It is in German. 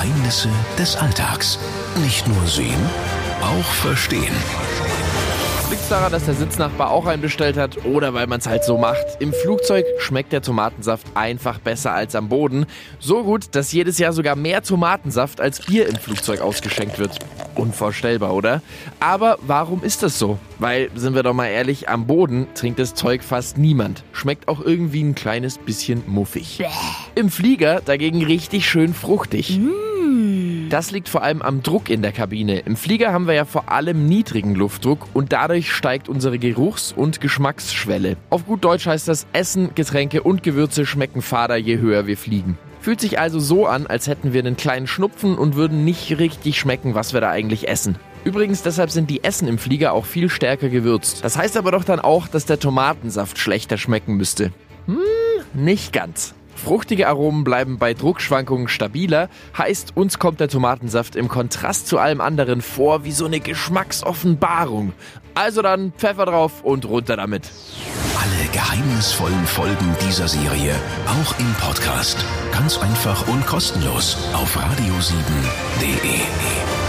Geheimnisse des Alltags. Nicht nur sehen, auch verstehen. Liegt daran, dass der Sitznachbar auch einen bestellt hat oder weil man es halt so macht? Im Flugzeug schmeckt der Tomatensaft einfach besser als am Boden. So gut, dass jedes Jahr sogar mehr Tomatensaft als Bier im Flugzeug ausgeschenkt wird. Unvorstellbar, oder? Aber warum ist das so? Weil, sind wir doch mal ehrlich, am Boden trinkt das Zeug fast niemand. Schmeckt auch irgendwie ein kleines bisschen muffig. Im Flieger dagegen richtig schön fruchtig. Das liegt vor allem am Druck in der Kabine. Im Flieger haben wir ja vor allem niedrigen Luftdruck und dadurch steigt unsere Geruchs- und Geschmacksschwelle. Auf gut Deutsch heißt das, Essen, Getränke und Gewürze schmecken fader, je höher wir fliegen. Fühlt sich also so an, als hätten wir einen kleinen Schnupfen und würden nicht richtig schmecken, was wir da eigentlich essen. Übrigens, deshalb sind die Essen im Flieger auch viel stärker gewürzt. Das heißt aber doch dann auch, dass der Tomatensaft schlechter schmecken müsste. Hm, nicht ganz. Fruchtige Aromen bleiben bei Druckschwankungen stabiler, heißt, uns kommt der Tomatensaft im Kontrast zu allem anderen vor wie so eine Geschmacksoffenbarung. Also dann Pfeffer drauf und runter damit. Alle geheimnisvollen Folgen dieser Serie auch im Podcast. Ganz einfach und kostenlos auf radio7.de.